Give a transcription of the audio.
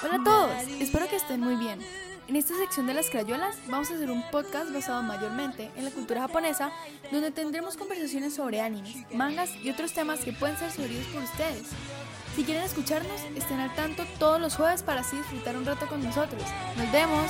Hola a todos, espero que estén muy bien. En esta sección de las crayolas vamos a hacer un podcast basado mayormente en la cultura japonesa, donde tendremos conversaciones sobre animes, mangas y otros temas que pueden ser sugeridos por ustedes. Si quieren escucharnos, estén al tanto todos los jueves para así disfrutar un rato con nosotros. ¡Nos vemos!